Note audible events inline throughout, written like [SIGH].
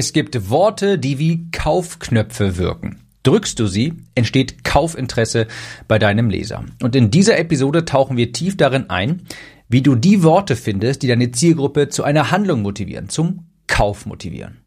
Es gibt Worte, die wie Kaufknöpfe wirken. Drückst du sie, entsteht Kaufinteresse bei deinem Leser. Und in dieser Episode tauchen wir tief darin ein, wie du die Worte findest, die deine Zielgruppe zu einer Handlung motivieren, zum Kauf motivieren.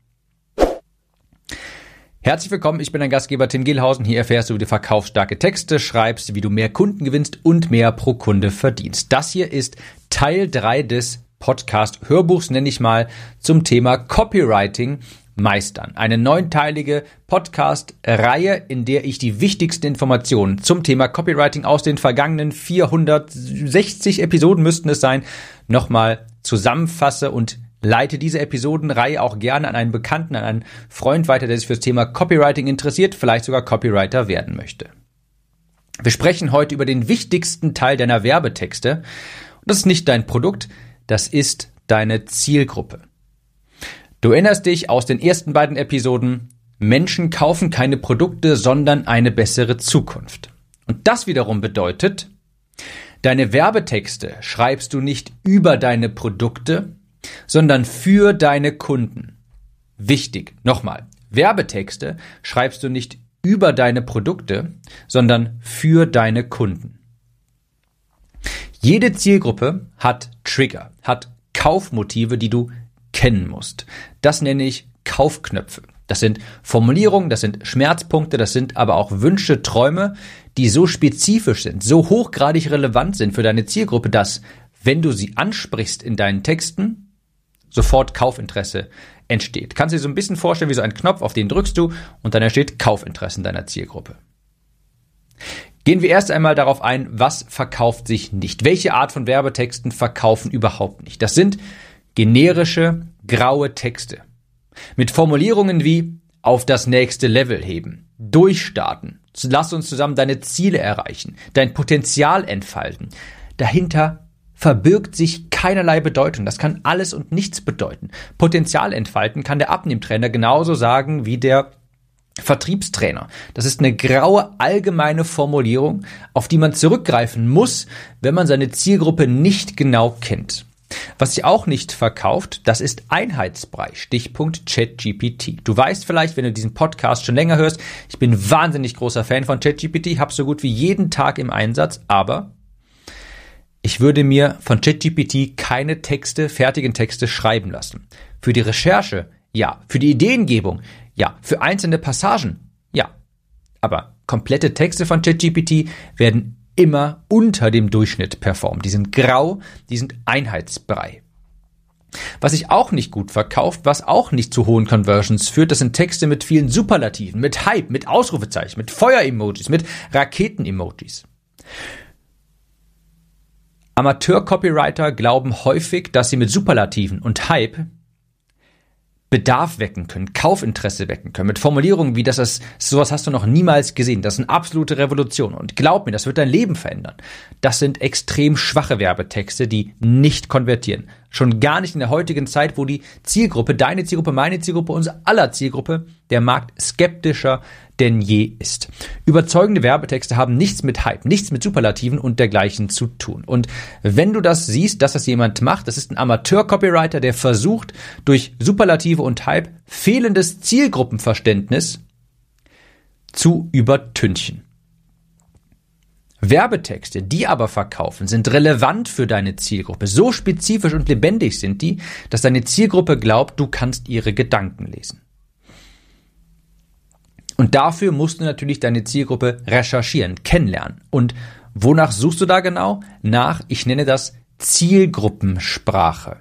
Herzlich willkommen, ich bin dein Gastgeber Tim Gehlhausen. Hier erfährst du, wie du verkaufsstarke Texte schreibst, wie du mehr Kunden gewinnst und mehr pro Kunde verdienst. Das hier ist Teil 3 des Podcast Hörbuchs, nenne ich mal, zum Thema Copywriting meistern. Eine neunteilige Podcast-Reihe, in der ich die wichtigsten Informationen zum Thema Copywriting aus den vergangenen 460 Episoden müssten es sein, nochmal zusammenfasse und leite diese Episodenreihe auch gerne an einen Bekannten, an einen Freund weiter, der sich für das Thema Copywriting interessiert, vielleicht sogar Copywriter werden möchte. Wir sprechen heute über den wichtigsten Teil deiner Werbetexte. Das ist nicht dein Produkt, das ist deine Zielgruppe. Du erinnerst dich aus den ersten beiden Episoden, Menschen kaufen keine Produkte, sondern eine bessere Zukunft. Und das wiederum bedeutet, deine Werbetexte schreibst du nicht über deine Produkte, sondern für deine Kunden. Wichtig, nochmal, Werbetexte schreibst du nicht über deine Produkte, sondern für deine Kunden. Jede Zielgruppe hat Trigger, hat Kaufmotive, die du kennen musst. Das nenne ich Kaufknöpfe. Das sind Formulierungen, das sind Schmerzpunkte, das sind aber auch Wünsche, Träume, die so spezifisch sind, so hochgradig relevant sind für deine Zielgruppe, dass, wenn du sie ansprichst in deinen Texten, sofort Kaufinteresse entsteht. Kannst du dir so ein bisschen vorstellen wie so ein Knopf, auf den drückst du und dann entsteht Kaufinteresse in deiner Zielgruppe. Gehen wir erst einmal darauf ein, was verkauft sich nicht. Welche Art von Werbetexten verkaufen überhaupt nicht? Das sind generische, graue Texte. Mit Formulierungen wie auf das nächste Level heben, durchstarten, lass uns zusammen deine Ziele erreichen, dein Potenzial entfalten. Dahinter verbirgt sich keinerlei Bedeutung. Das kann alles und nichts bedeuten. Potenzial entfalten kann der Abnehmtrainer genauso sagen wie der Vertriebstrainer. Das ist eine graue allgemeine Formulierung, auf die man zurückgreifen muss, wenn man seine Zielgruppe nicht genau kennt. Was sich auch nicht verkauft, das ist Einheitsbrei. Stichpunkt ChatGPT. Du weißt vielleicht, wenn du diesen Podcast schon länger hörst, ich bin wahnsinnig großer Fan von ChatGPT, habe so gut wie jeden Tag im Einsatz, aber ich würde mir von ChatGPT keine Texte, fertigen Texte schreiben lassen. Für die Recherche, ja. Für die Ideengebung, ja. Für einzelne Passagen, ja. Aber komplette Texte von ChatGPT werden immer unter dem Durchschnitt performen. Die sind grau, die sind Einheitsbrei. Was sich auch nicht gut verkauft, was auch nicht zu hohen Conversions führt, das sind Texte mit vielen Superlativen, mit Hype, mit Ausrufezeichen, mit Feuer-Emojis, mit Raketen-Emojis. Amateur-Copywriter glauben häufig, dass sie mit Superlativen und Hype Bedarf wecken können, Kaufinteresse wecken können, mit Formulierungen wie, dass das, sowas hast du noch niemals gesehen, das ist eine absolute Revolution und glaub mir, das wird dein Leben verändern. Das sind extrem schwache Werbetexte, die nicht konvertieren. Schon gar nicht in der heutigen Zeit, wo die Zielgruppe, deine Zielgruppe, meine Zielgruppe, unsere aller Zielgruppe, der Markt skeptischer denn je ist. Überzeugende Werbetexte haben nichts mit Hype, nichts mit Superlativen und dergleichen zu tun. Und wenn du das siehst, dass das jemand macht, das ist ein Amateur-Copywriter, der versucht, durch Superlative und Hype fehlendes Zielgruppenverständnis zu übertünchen. Werbetexte, die aber verkaufen, sind relevant für deine Zielgruppe. So spezifisch und lebendig sind die, dass deine Zielgruppe glaubt, du kannst ihre Gedanken lesen. Und dafür musst du natürlich deine Zielgruppe recherchieren, kennenlernen. Und wonach suchst du da genau? Nach, ich nenne das Zielgruppensprache.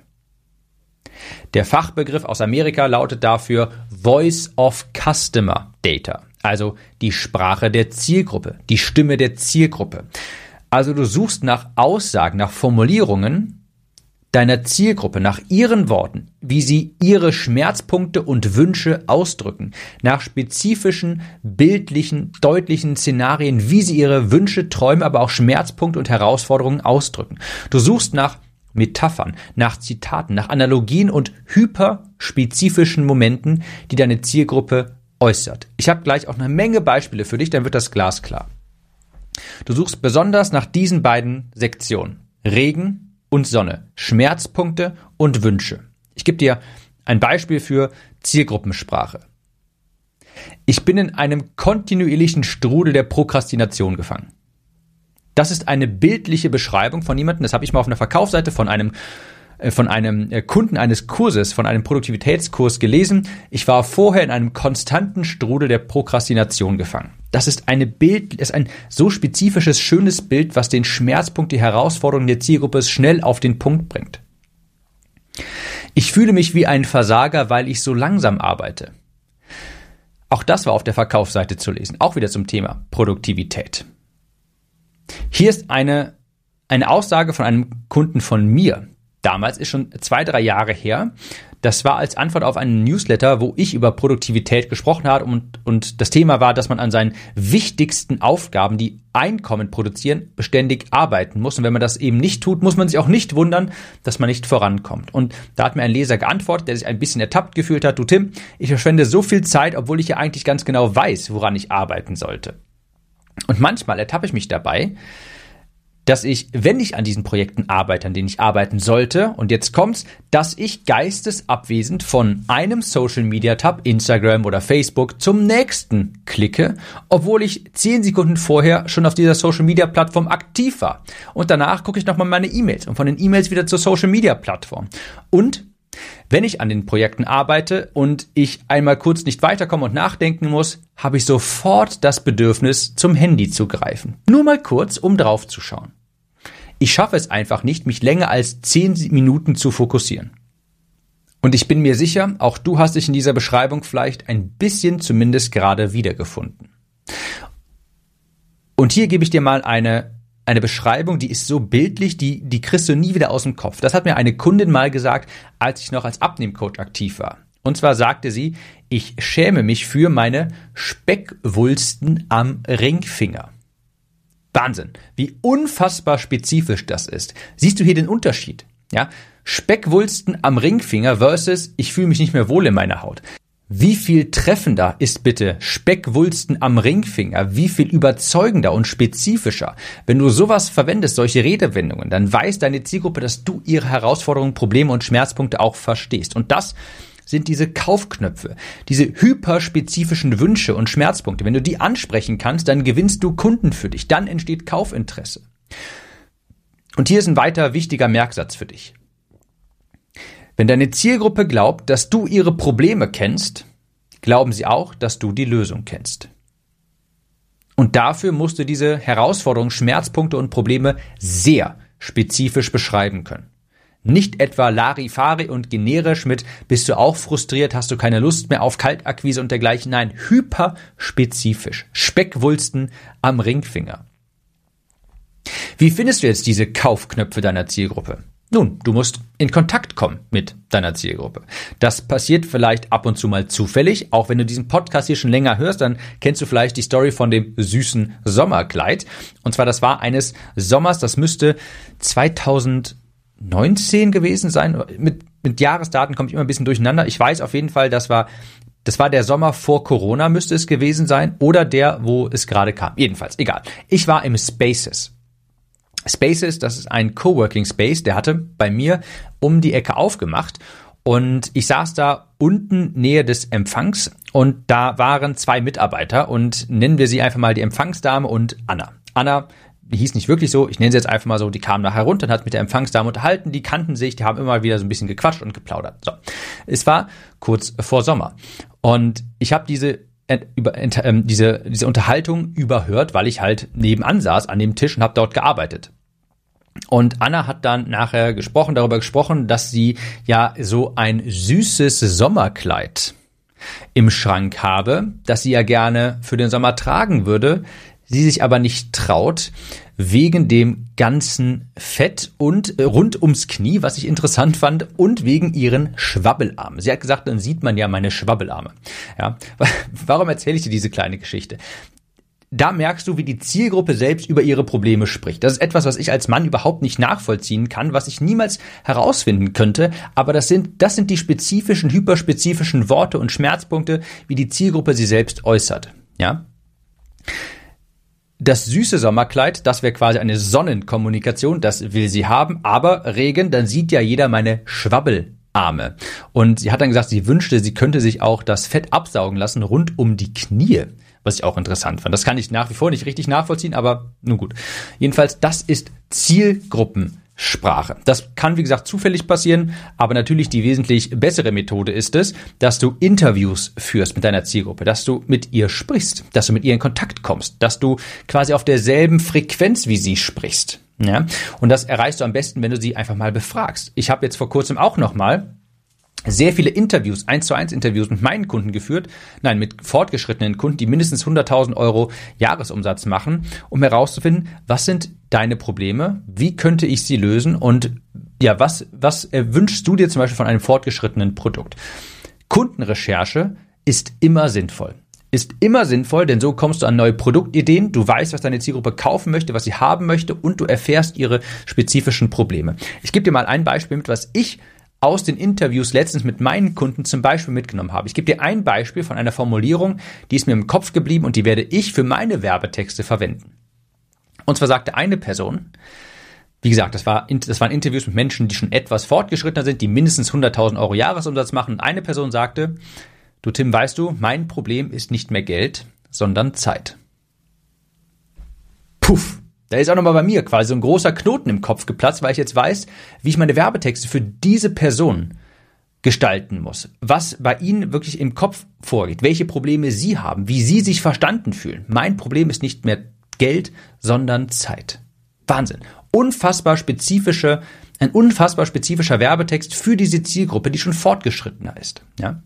Der Fachbegriff aus Amerika lautet dafür Voice of Customer Data, also die Sprache der Zielgruppe, die Stimme der Zielgruppe. Also du suchst nach Aussagen, nach Formulierungen, deiner Zielgruppe nach ihren Worten, wie sie ihre Schmerzpunkte und Wünsche ausdrücken, nach spezifischen, bildlichen, deutlichen Szenarien, wie sie ihre Wünsche, Träume, aber auch Schmerzpunkte und Herausforderungen ausdrücken. Du suchst nach Metaphern, nach Zitaten, nach Analogien und hyperspezifischen Momenten, die deine Zielgruppe äußert. Ich habe gleich auch eine Menge Beispiele für dich, dann wird das glasklar. Du suchst besonders nach diesen beiden Sektionen. Regen und Sonne, Schmerzpunkte und Wünsche. Ich gebe dir Ein Beispiel für Zielgruppensprache. Ich bin in einem kontinuierlichen Strudel der Prokrastination gefangen. Das ist eine bildliche Beschreibung von jemandem, das habe ich mal auf einer Verkaufsseite von einem von einem äh, Kunden eines Kurses, von einem Produktivitätskurs gelesen. Ich war vorher in einem konstanten Strudel der Prokrastination gefangen. Das ist eine Bild, ist ein so spezifisches, schönes Bild, was den Schmerzpunkt, die Herausforderung der Zielgruppe schnell auf den Punkt bringt. Ich fühle mich wie ein Versager, weil ich so langsam arbeite. Auch das war auf der Verkaufsseite zu lesen, auch wieder zum Thema Produktivität. Hier ist eine, eine Aussage von einem Kunden von mir. Damals ist schon zwei, drei Jahre her. Das war als Antwort auf einen Newsletter, wo ich über Produktivität gesprochen habe und, und das Thema war, dass man an seinen wichtigsten Aufgaben, die Einkommen produzieren, beständig arbeiten muss. Und wenn man das eben nicht tut, muss man sich auch nicht wundern, dass man nicht vorankommt. Und da hat mir ein Leser geantwortet, der sich ein bisschen ertappt gefühlt hat. Du Tim, ich verschwende so viel Zeit, obwohl ich ja eigentlich ganz genau weiß, woran ich arbeiten sollte. Und manchmal ertappe ich mich dabei, dass ich, wenn ich an diesen Projekten arbeite, an denen ich arbeiten sollte, und jetzt kommt's, dass ich geistesabwesend von einem Social Media Tab, Instagram oder Facebook, zum nächsten klicke, obwohl ich zehn Sekunden vorher schon auf dieser Social Media Plattform aktiv war. Und danach gucke ich nochmal meine E-Mails und von den E-Mails wieder zur Social Media Plattform. Und wenn ich an den Projekten arbeite und ich einmal kurz nicht weiterkomme und nachdenken muss, habe ich sofort das Bedürfnis, zum Handy zu greifen. Nur mal kurz, um drauf zu schauen. Ich schaffe es einfach nicht, mich länger als zehn Minuten zu fokussieren. Und ich bin mir sicher, auch du hast dich in dieser Beschreibung vielleicht ein bisschen zumindest gerade wiedergefunden. Und hier gebe ich dir mal eine eine Beschreibung, die ist so bildlich, die, die kriegst du nie wieder aus dem Kopf. Das hat mir eine Kundin mal gesagt, als ich noch als Abnehmcoach aktiv war. Und zwar sagte sie, ich schäme mich für meine Speckwulsten am Ringfinger. Wahnsinn, wie unfassbar spezifisch das ist. Siehst du hier den Unterschied? Ja, Speckwulsten am Ringfinger versus ich fühle mich nicht mehr wohl in meiner Haut. Wie viel treffender ist bitte Speckwulsten am Ringfinger? Wie viel überzeugender und spezifischer? Wenn du sowas verwendest, solche Redewendungen, dann weiß deine Zielgruppe, dass du ihre Herausforderungen, Probleme und Schmerzpunkte auch verstehst. Und das sind diese Kaufknöpfe, diese hyperspezifischen Wünsche und Schmerzpunkte. Wenn du die ansprechen kannst, dann gewinnst du Kunden für dich. Dann entsteht Kaufinteresse. Und hier ist ein weiter wichtiger Merksatz für dich. Wenn deine Zielgruppe glaubt, dass du ihre Probleme kennst, glauben sie auch, dass du die Lösung kennst. Und dafür musst du diese Herausforderungen, Schmerzpunkte und Probleme sehr spezifisch beschreiben können. Nicht etwa Larifari und generisch mit bist du auch frustriert, hast du keine Lust mehr auf Kaltakquise und dergleichen. Nein, hyperspezifisch. Speckwulsten am Ringfinger. Wie findest du jetzt diese Kaufknöpfe deiner Zielgruppe? Nun, du musst in Kontakt kommen mit deiner Zielgruppe. Das passiert vielleicht ab und zu mal zufällig. Auch wenn du diesen Podcast hier schon länger hörst, dann kennst du vielleicht die Story von dem süßen Sommerkleid. Und zwar, das war eines Sommers, das müsste 2019 gewesen sein. Mit, mit Jahresdaten komme ich immer ein bisschen durcheinander. Ich weiß auf jeden Fall, das war das war der Sommer vor Corona, müsste es gewesen sein, oder der, wo es gerade kam. Jedenfalls, egal. Ich war im Spaces. Spaces, das ist ein Coworking Space, der hatte bei mir um die Ecke aufgemacht und ich saß da unten nähe des Empfangs und da waren zwei Mitarbeiter und nennen wir sie einfach mal die Empfangsdame und Anna. Anna die hieß nicht wirklich so, ich nenne sie jetzt einfach mal so, die kam nachher runter und hat mit der Empfangsdame unterhalten, die kannten sich, die haben immer wieder so ein bisschen gequatscht und geplaudert. So. Es war kurz vor Sommer und ich habe diese über, äh, diese, diese Unterhaltung überhört, weil ich halt nebenan saß an dem Tisch und habe dort gearbeitet. Und Anna hat dann nachher gesprochen, darüber gesprochen, dass sie ja so ein süßes Sommerkleid im Schrank habe, das sie ja gerne für den Sommer tragen würde, sie sich aber nicht traut, wegen dem ganzen Fett und äh, rund ums Knie, was ich interessant fand, und wegen ihren Schwabbelarmen. Sie hat gesagt, dann sieht man ja meine Schwabbelarme. Ja, [LAUGHS] warum erzähle ich dir diese kleine Geschichte? da merkst du, wie die Zielgruppe selbst über ihre Probleme spricht. Das ist etwas, was ich als Mann überhaupt nicht nachvollziehen kann, was ich niemals herausfinden könnte. Aber das sind, das sind die spezifischen, hyperspezifischen Worte und Schmerzpunkte, wie die Zielgruppe sie selbst äußert. Ja? Das süße Sommerkleid, das wäre quasi eine Sonnenkommunikation, das will sie haben, aber Regen, dann sieht ja jeder meine Schwabbel Arme. Und sie hat dann gesagt, sie wünschte, sie könnte sich auch das Fett absaugen lassen rund um die Knie was ich auch interessant fand. Das kann ich nach wie vor nicht richtig nachvollziehen, aber nun gut. Jedenfalls, das ist Zielgruppensprache. Das kann, wie gesagt, zufällig passieren, aber natürlich die wesentlich bessere Methode ist es, dass du Interviews führst mit deiner Zielgruppe, dass du mit ihr sprichst, dass du mit ihr in Kontakt kommst, dass du quasi auf derselben Frequenz wie sie sprichst. Ja? Und das erreichst du am besten, wenn du sie einfach mal befragst. Ich habe jetzt vor kurzem auch noch mal sehr viele Interviews, eins zu eins Interviews mit meinen Kunden geführt, nein, mit fortgeschrittenen Kunden, die mindestens 100.000 Euro Jahresumsatz machen, um herauszufinden, was sind deine Probleme, wie könnte ich sie lösen und ja, was, was wünschst du dir zum Beispiel von einem fortgeschrittenen Produkt? Kundenrecherche ist immer sinnvoll. Ist immer sinnvoll, denn so kommst du an neue Produktideen, du weißt, was deine Zielgruppe kaufen möchte, was sie haben möchte und du erfährst ihre spezifischen Probleme. Ich gebe dir mal ein Beispiel mit, was ich aus den Interviews letztens mit meinen Kunden zum Beispiel mitgenommen habe. Ich gebe dir ein Beispiel von einer Formulierung, die ist mir im Kopf geblieben und die werde ich für meine Werbetexte verwenden. Und zwar sagte eine Person, wie gesagt, das, war, das waren Interviews mit Menschen, die schon etwas fortgeschrittener sind, die mindestens 100.000 Euro Jahresumsatz machen. Und eine Person sagte, du Tim, weißt du, mein Problem ist nicht mehr Geld, sondern Zeit. Puff. Da ist auch nochmal bei mir quasi so ein großer Knoten im Kopf geplatzt, weil ich jetzt weiß, wie ich meine Werbetexte für diese Person gestalten muss. Was bei Ihnen wirklich im Kopf vorgeht, welche Probleme Sie haben, wie Sie sich verstanden fühlen. Mein Problem ist nicht mehr Geld, sondern Zeit. Wahnsinn. Unfassbar spezifische, ein unfassbar spezifischer Werbetext für diese Zielgruppe, die schon fortgeschrittener ist. Ja?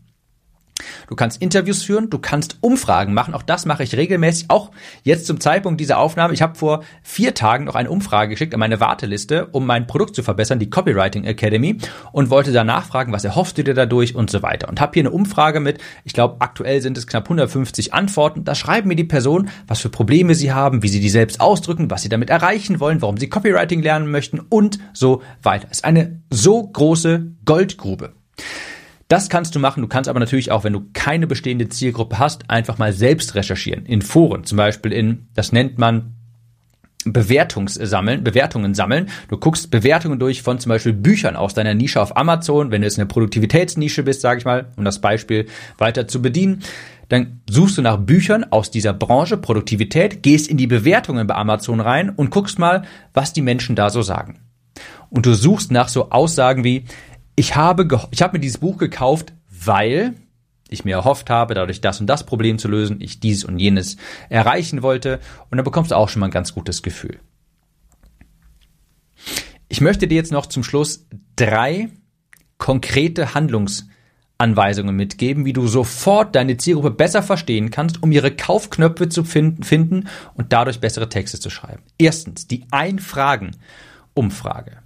Du kannst Interviews führen, du kannst Umfragen machen. Auch das mache ich regelmäßig. Auch jetzt zum Zeitpunkt dieser Aufnahme. Ich habe vor vier Tagen noch eine Umfrage geschickt an meine Warteliste, um mein Produkt zu verbessern, die Copywriting Academy, und wollte da nachfragen, was erhoffst du dir dadurch und so weiter. Und habe hier eine Umfrage mit, ich glaube, aktuell sind es knapp 150 Antworten. Da schreiben mir die Personen, was für Probleme sie haben, wie sie die selbst ausdrücken, was sie damit erreichen wollen, warum sie Copywriting lernen möchten und so weiter. Es ist eine so große Goldgrube. Das kannst du machen. Du kannst aber natürlich auch, wenn du keine bestehende Zielgruppe hast, einfach mal selbst recherchieren. In Foren, zum Beispiel in, das nennt man Bewertungssammeln, Bewertungen sammeln. Du guckst Bewertungen durch von zum Beispiel Büchern aus deiner Nische auf Amazon, wenn du jetzt eine Produktivitätsnische bist, sage ich mal, um das Beispiel weiter zu bedienen. Dann suchst du nach Büchern aus dieser Branche Produktivität, gehst in die Bewertungen bei Amazon rein und guckst mal, was die Menschen da so sagen. Und du suchst nach so Aussagen wie, ich habe, ich habe mir dieses Buch gekauft, weil ich mir erhofft habe, dadurch das und das Problem zu lösen, ich dies und jenes erreichen wollte und dann bekommst du auch schon mal ein ganz gutes Gefühl. Ich möchte dir jetzt noch zum Schluss drei konkrete Handlungsanweisungen mitgeben, wie du sofort deine Zielgruppe besser verstehen kannst, um ihre Kaufknöpfe zu finden und dadurch bessere Texte zu schreiben. Erstens, die Ein-Fragen-Umfrage.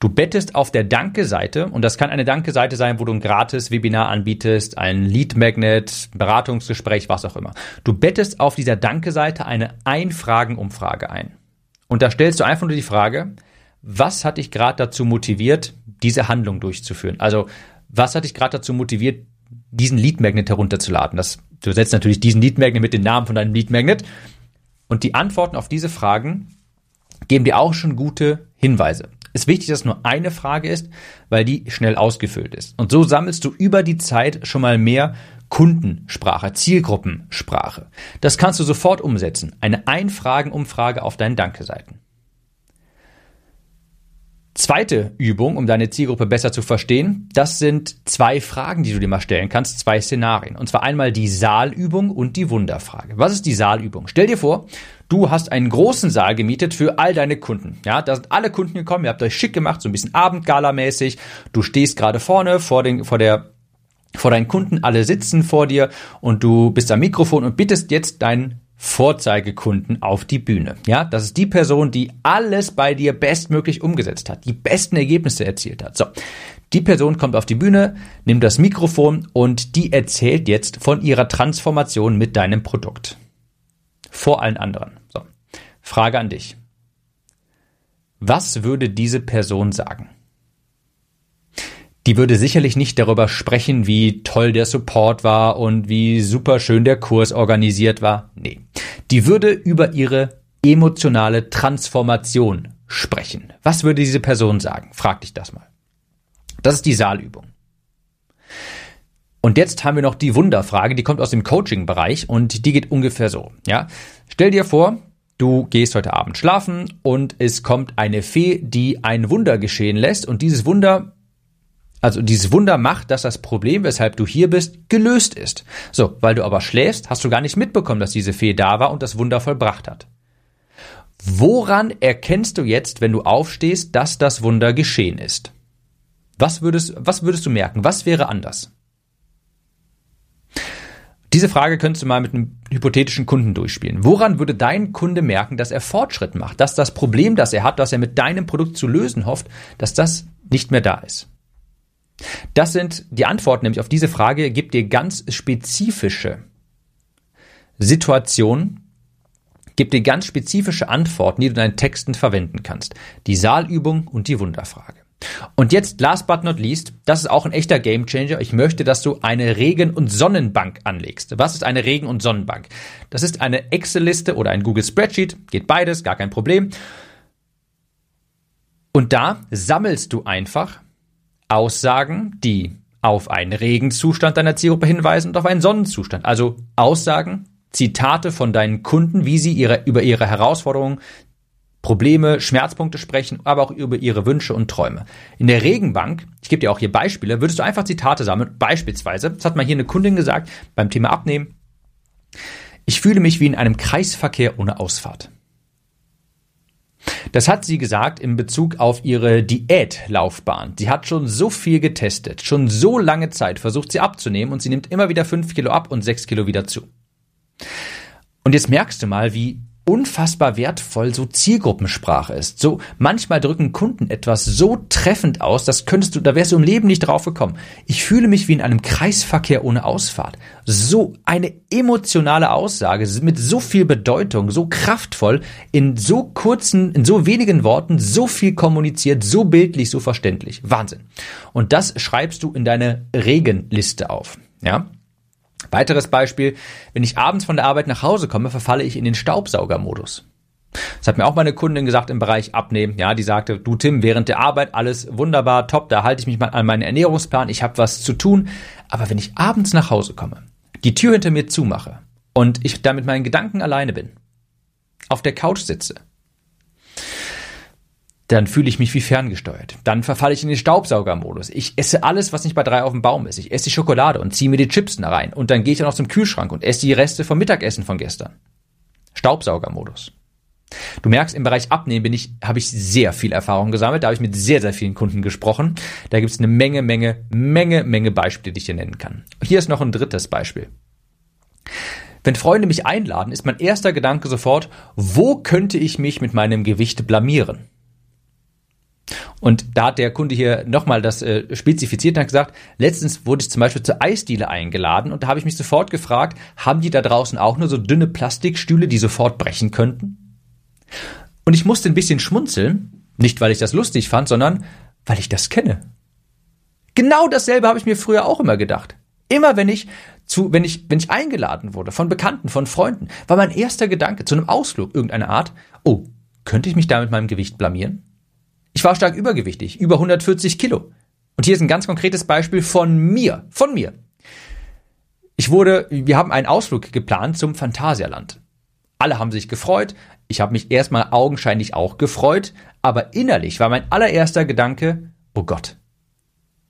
Du bettest auf der Danke-Seite, und das kann eine Danke-Seite sein, wo du ein gratis Webinar anbietest, ein Lead-Magnet, Beratungsgespräch, was auch immer. Du bettest auf dieser Danke-Seite eine Ein-Fragen-Umfrage ein. Und da stellst du einfach nur die Frage, was hat dich gerade dazu motiviert, diese Handlung durchzuführen? Also, was hat dich gerade dazu motiviert, diesen Lead-Magnet herunterzuladen? Das, du setzt natürlich diesen Lead-Magnet mit dem Namen von deinem Lead-Magnet. Und die Antworten auf diese Fragen geben dir auch schon gute Hinweise ist wichtig, dass nur eine Frage ist, weil die schnell ausgefüllt ist. Und so sammelst du über die Zeit schon mal mehr Kundensprache, Zielgruppensprache. Das kannst du sofort umsetzen. Eine Einfragenumfrage auf deinen Danke-Seiten. Zweite Übung, um deine Zielgruppe besser zu verstehen, das sind zwei Fragen, die du dir mal stellen kannst, zwei Szenarien. Und zwar einmal die Saalübung und die Wunderfrage. Was ist die Saalübung? Stell dir vor, du hast einen großen Saal gemietet für all deine Kunden. Ja, da sind alle Kunden gekommen, ihr habt euch schick gemacht, so ein bisschen Abendgala-mäßig. Du stehst gerade vorne vor, den, vor der vor deinen Kunden, alle sitzen vor dir und du bist am Mikrofon und bittest jetzt deinen Vorzeigekunden auf die Bühne. Ja, das ist die Person, die alles bei dir bestmöglich umgesetzt hat, die besten Ergebnisse erzielt hat. So. Die Person kommt auf die Bühne, nimmt das Mikrofon und die erzählt jetzt von ihrer Transformation mit deinem Produkt. Vor allen anderen. So. Frage an dich. Was würde diese Person sagen? die würde sicherlich nicht darüber sprechen, wie toll der Support war und wie super schön der Kurs organisiert war. Nee. Die würde über ihre emotionale Transformation sprechen. Was würde diese Person sagen? Frag dich das mal. Das ist die Saalübung. Und jetzt haben wir noch die Wunderfrage, die kommt aus dem Coaching-Bereich und die geht ungefähr so. Ja, stell dir vor, du gehst heute Abend schlafen und es kommt eine Fee, die ein Wunder geschehen lässt und dieses Wunder also dieses Wunder macht, dass das Problem, weshalb du hier bist, gelöst ist. So, weil du aber schläfst, hast du gar nicht mitbekommen, dass diese Fee da war und das Wunder vollbracht hat. Woran erkennst du jetzt, wenn du aufstehst, dass das Wunder geschehen ist? Was würdest, was würdest du merken? Was wäre anders? Diese Frage könntest du mal mit einem hypothetischen Kunden durchspielen. Woran würde dein Kunde merken, dass er Fortschritt macht, dass das Problem, das er hat, das er mit deinem Produkt zu lösen hofft, dass das nicht mehr da ist? Das sind die Antworten nämlich auf diese Frage, gibt dir ganz spezifische Situationen, gibt dir ganz spezifische Antworten, die du in deinen Texten verwenden kannst. Die Saalübung und die Wunderfrage. Und jetzt, last but not least, das ist auch ein echter Gamechanger. Ich möchte, dass du eine Regen- und Sonnenbank anlegst. Was ist eine Regen- und Sonnenbank? Das ist eine Excel-Liste oder ein Google Spreadsheet. Geht beides, gar kein Problem. Und da sammelst du einfach Aussagen, die auf einen Regenzustand deiner Zielgruppe hinweisen und auf einen Sonnenzustand. Also Aussagen, Zitate von deinen Kunden, wie sie ihre, über ihre Herausforderungen, Probleme, Schmerzpunkte sprechen, aber auch über ihre Wünsche und Träume. In der Regenbank, ich gebe dir auch hier Beispiele, würdest du einfach Zitate sammeln. Beispielsweise, das hat mal hier eine Kundin gesagt, beim Thema Abnehmen. Ich fühle mich wie in einem Kreisverkehr ohne Ausfahrt. Das hat sie gesagt in Bezug auf ihre Diätlaufbahn. Sie hat schon so viel getestet, schon so lange Zeit versucht sie abzunehmen und sie nimmt immer wieder fünf Kilo ab und sechs Kilo wieder zu. Und jetzt merkst du mal, wie unfassbar wertvoll so Zielgruppensprache ist. So manchmal drücken Kunden etwas so treffend aus, das könntest du, da wärst du im Leben nicht drauf gekommen. Ich fühle mich wie in einem Kreisverkehr ohne Ausfahrt. So eine emotionale Aussage mit so viel Bedeutung, so kraftvoll, in so kurzen, in so wenigen Worten, so viel kommuniziert, so bildlich, so verständlich. Wahnsinn. Und das schreibst du in deine Regenliste auf. Ja? Weiteres Beispiel, wenn ich abends von der Arbeit nach Hause komme, verfalle ich in den Staubsaugermodus. Das hat mir auch meine Kundin gesagt im Bereich Abnehmen. Ja, die sagte, du Tim, während der Arbeit alles wunderbar, top, da halte ich mich mal an meinen Ernährungsplan, ich habe was zu tun. Aber wenn ich abends nach Hause komme, die Tür hinter mir zumache und ich da mit meinen Gedanken alleine bin, auf der Couch sitze, dann fühle ich mich wie ferngesteuert. Dann verfalle ich in den Staubsaugermodus. Ich esse alles, was nicht bei drei auf dem Baum ist. Ich esse die Schokolade und ziehe mir die Chips da rein. Und dann gehe ich dann noch zum Kühlschrank und esse die Reste vom Mittagessen von gestern. Staubsaugermodus. Du merkst, im Bereich Abnehmen bin ich, habe ich sehr viel Erfahrung gesammelt. Da habe ich mit sehr, sehr vielen Kunden gesprochen. Da gibt es eine Menge, Menge, Menge, Menge Beispiele, die ich dir nennen kann. Hier ist noch ein drittes Beispiel. Wenn Freunde mich einladen, ist mein erster Gedanke sofort, wo könnte ich mich mit meinem Gewicht blamieren? Und da hat der Kunde hier nochmal das äh, spezifiziert und hat gesagt, letztens wurde ich zum Beispiel zur Eisdiele eingeladen und da habe ich mich sofort gefragt, haben die da draußen auch nur so dünne Plastikstühle, die sofort brechen könnten? Und ich musste ein bisschen schmunzeln, nicht weil ich das lustig fand, sondern weil ich das kenne. Genau dasselbe habe ich mir früher auch immer gedacht. Immer wenn ich zu, wenn ich, wenn ich eingeladen wurde von Bekannten, von Freunden, war mein erster Gedanke zu einem Ausflug irgendeiner Art, oh, könnte ich mich da mit meinem Gewicht blamieren? Ich war stark übergewichtig, über 140 Kilo. Und hier ist ein ganz konkretes Beispiel von mir, von mir. Ich wurde, wir haben einen Ausflug geplant zum Phantasialand. Alle haben sich gefreut. Ich habe mich erstmal augenscheinlich auch gefreut, aber innerlich war mein allererster Gedanke, oh Gott,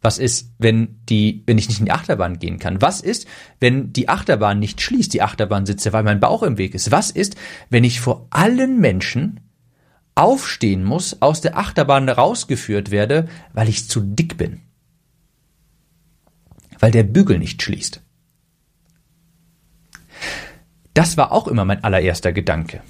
was ist, wenn die, wenn ich nicht in die Achterbahn gehen kann? Was ist, wenn die Achterbahn nicht schließt, die Achterbahn sitze, weil mein Bauch im Weg ist? Was ist, wenn ich vor allen Menschen aufstehen muss, aus der Achterbahn rausgeführt werde, weil ich zu dick bin. Weil der Bügel nicht schließt. Das war auch immer mein allererster Gedanke.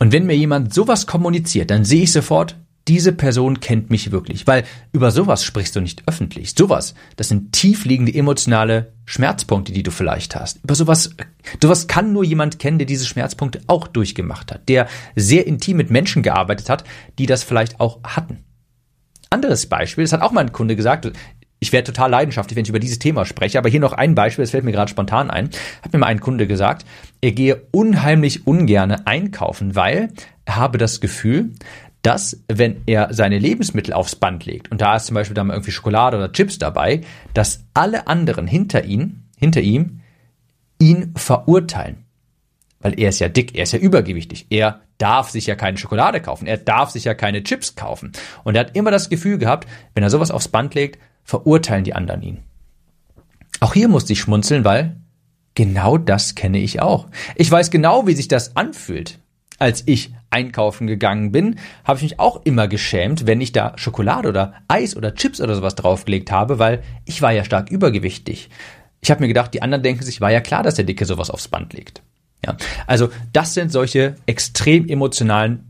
Und wenn mir jemand sowas kommuniziert, dann sehe ich sofort, diese Person kennt mich wirklich, weil über sowas sprichst du nicht öffentlich. Sowas, das sind tiefliegende emotionale Schmerzpunkte, die du vielleicht hast. Über sowas, sowas kann nur jemand kennen, der diese Schmerzpunkte auch durchgemacht hat, der sehr intim mit Menschen gearbeitet hat, die das vielleicht auch hatten. Anderes Beispiel, das hat auch mal ein Kunde gesagt, ich werde total leidenschaftlich, wenn ich über dieses Thema spreche, aber hier noch ein Beispiel, das fällt mir gerade spontan ein. Hat mir mal ein Kunde gesagt, er gehe unheimlich ungerne einkaufen, weil er habe das Gefühl, dass wenn er seine Lebensmittel aufs Band legt und da ist zum Beispiel dann mal irgendwie Schokolade oder Chips dabei, dass alle anderen hinter ihm, hinter ihm, ihn verurteilen. Weil er ist ja dick, er ist ja übergewichtig. Er darf sich ja keine Schokolade kaufen, er darf sich ja keine Chips kaufen. Und er hat immer das Gefühl gehabt, wenn er sowas aufs Band legt, verurteilen die anderen ihn. Auch hier musste ich schmunzeln, weil genau das kenne ich auch. Ich weiß genau, wie sich das anfühlt. Als ich einkaufen gegangen bin, habe ich mich auch immer geschämt, wenn ich da Schokolade oder Eis oder Chips oder sowas draufgelegt habe, weil ich war ja stark übergewichtig. Ich habe mir gedacht, die anderen denken sich, war ja klar, dass der Dicke sowas aufs Band legt. Ja, also das sind solche extrem emotionalen,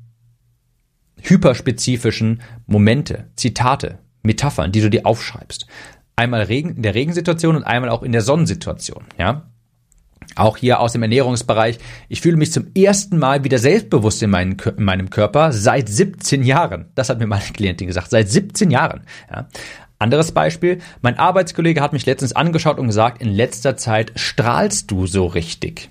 hyperspezifischen Momente, Zitate, Metaphern, die du dir aufschreibst. Einmal Regen, in der Regensituation und einmal auch in der Sonnensituation. Ja, auch hier aus dem Ernährungsbereich. Ich fühle mich zum ersten Mal wieder selbstbewusst in, meinen, in meinem Körper seit 17 Jahren. Das hat mir meine Klientin gesagt. Seit 17 Jahren. Ja. Anderes Beispiel. Mein Arbeitskollege hat mich letztens angeschaut und gesagt, in letzter Zeit strahlst du so richtig.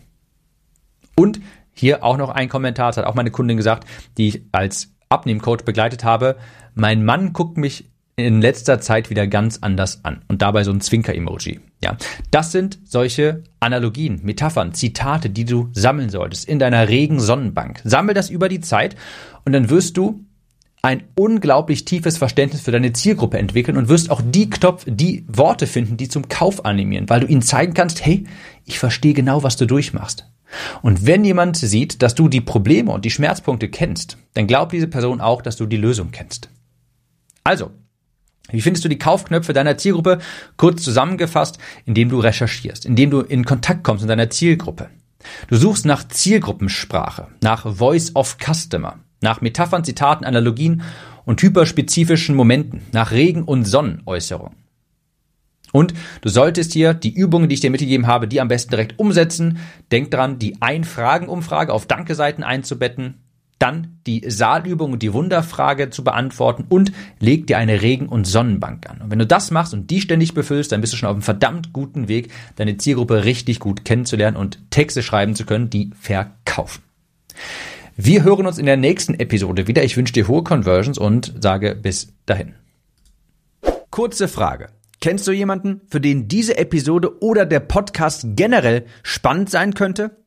Und hier auch noch ein Kommentar, das hat auch meine Kundin gesagt, die ich als Abnehmcoach begleitet habe. Mein Mann guckt mich in letzter Zeit wieder ganz anders an. Und dabei so ein Zwinker-Emoji. Ja, das sind solche Analogien, Metaphern, Zitate, die du sammeln solltest in deiner regen Sonnenbank. Sammel das über die Zeit und dann wirst du ein unglaublich tiefes Verständnis für deine Zielgruppe entwickeln und wirst auch die Knopf, die Worte finden, die zum Kauf animieren, weil du ihnen zeigen kannst, hey, ich verstehe genau, was du durchmachst. Und wenn jemand sieht, dass du die Probleme und die Schmerzpunkte kennst, dann glaubt diese Person auch, dass du die Lösung kennst. Also, wie findest du die Kaufknöpfe deiner Zielgruppe? Kurz zusammengefasst, indem du recherchierst, indem du in Kontakt kommst mit deiner Zielgruppe. Du suchst nach Zielgruppensprache, nach Voice of Customer, nach Metaphern, Zitaten, Analogien und hyperspezifischen Momenten, nach Regen- und Sonnenäußerungen. Und du solltest hier die Übungen, die ich dir mitgegeben habe, die am besten direkt umsetzen. Denk dran, die Ein-Fragen-Umfrage auf Danke-Seiten einzubetten dann die Saalübung und die Wunderfrage zu beantworten und leg dir eine Regen- und Sonnenbank an. Und wenn du das machst und die ständig befüllst, dann bist du schon auf einem verdammt guten Weg, deine Zielgruppe richtig gut kennenzulernen und Texte schreiben zu können, die verkaufen. Wir hören uns in der nächsten Episode wieder. Ich wünsche dir hohe Conversions und sage bis dahin. Kurze Frage. Kennst du jemanden, für den diese Episode oder der Podcast generell spannend sein könnte?